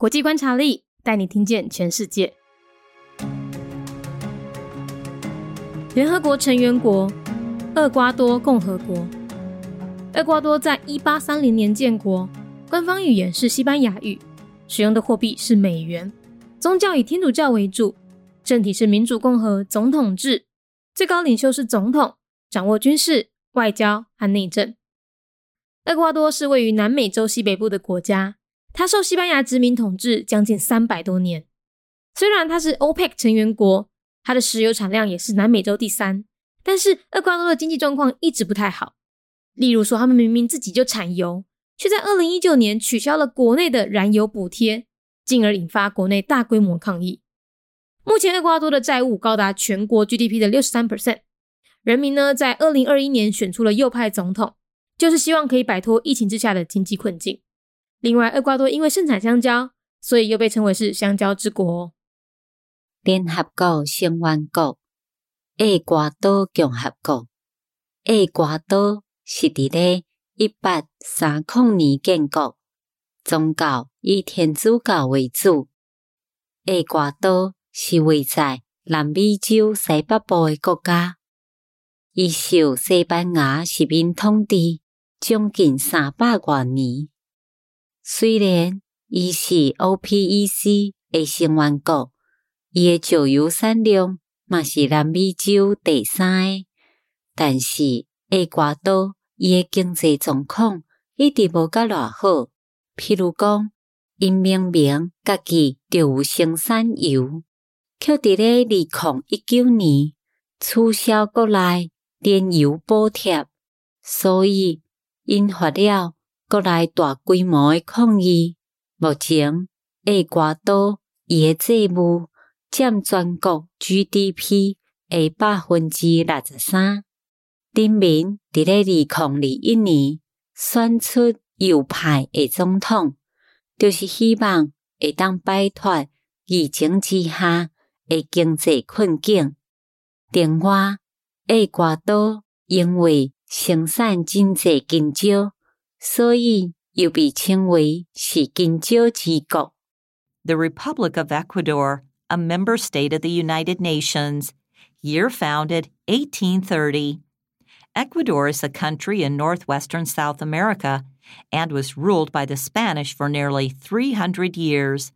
国际观察力带你听见全世界。联合国成员国厄瓜多共和国。厄瓜多在一八三零年建国，官方语言是西班牙语，使用的货币是美元，宗教以天主教为主，政体是民主共和总统制，最高领袖是总统，掌握军事、外交和内政。厄瓜多是位于南美洲西北部的国家。它受西班牙殖民统治将近三百多年。虽然它是 OPEC 成员国，它的石油产量也是南美洲第三，但是厄瓜多的经济状况一直不太好。例如说，他们明明自己就产油，却在二零一九年取消了国内的燃油补贴，进而引发国内大规模抗议。目前，厄瓜多的债务高达全国 GDP 的六十三 percent。人民呢，在二零二一年选出了右派总统，就是希望可以摆脱疫情之下的经济困境。另外，厄瓜多因为盛产香蕉，所以又被称为是香蕉之国。联合国成员国厄瓜多共和国，厄瓜多是伫咧一八三零年建国，宗教以天主教为主。厄瓜多是位在南美洲西北部的国家，伊受西班牙殖民统治将近三百多年。虽然伊是 OPEC 的成员国，伊的石油产量嘛是南美洲第三个，但是厄瓜多伊的经济状况一直无甲偌好。譬如讲，因明明家己就有生产油，却伫咧二零一九年取消国内燃油补贴，所以引发了。国内大规模的抗议，目前厄瓜多伊的债务占全国 GDP 的百分之六十三。人民伫咧二零二一年选出右派的总统，就是希望会当摆脱疫情之下的经济困境。另外，厄瓜多因为生产经济紧张。所以又被称为是金蕉之国。The Republic of Ecuador, a member state of the United Nations, year founded 1830. Ecuador is a country in northwestern South America and was ruled by the Spanish for nearly 300 years.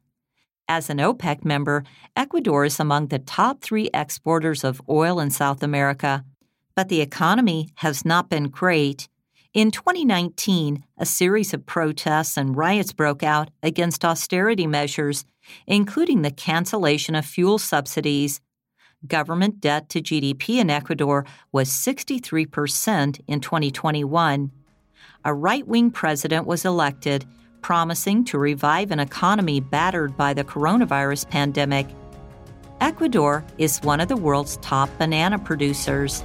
As an OPEC member, Ecuador is among the top three exporters of oil in South America, but the economy has not been great. In 2019, a series of protests and riots broke out against austerity measures, including the cancellation of fuel subsidies. Government debt to GDP in Ecuador was 63% in 2021. A right wing president was elected, promising to revive an economy battered by the coronavirus pandemic. Ecuador is one of the world's top banana producers.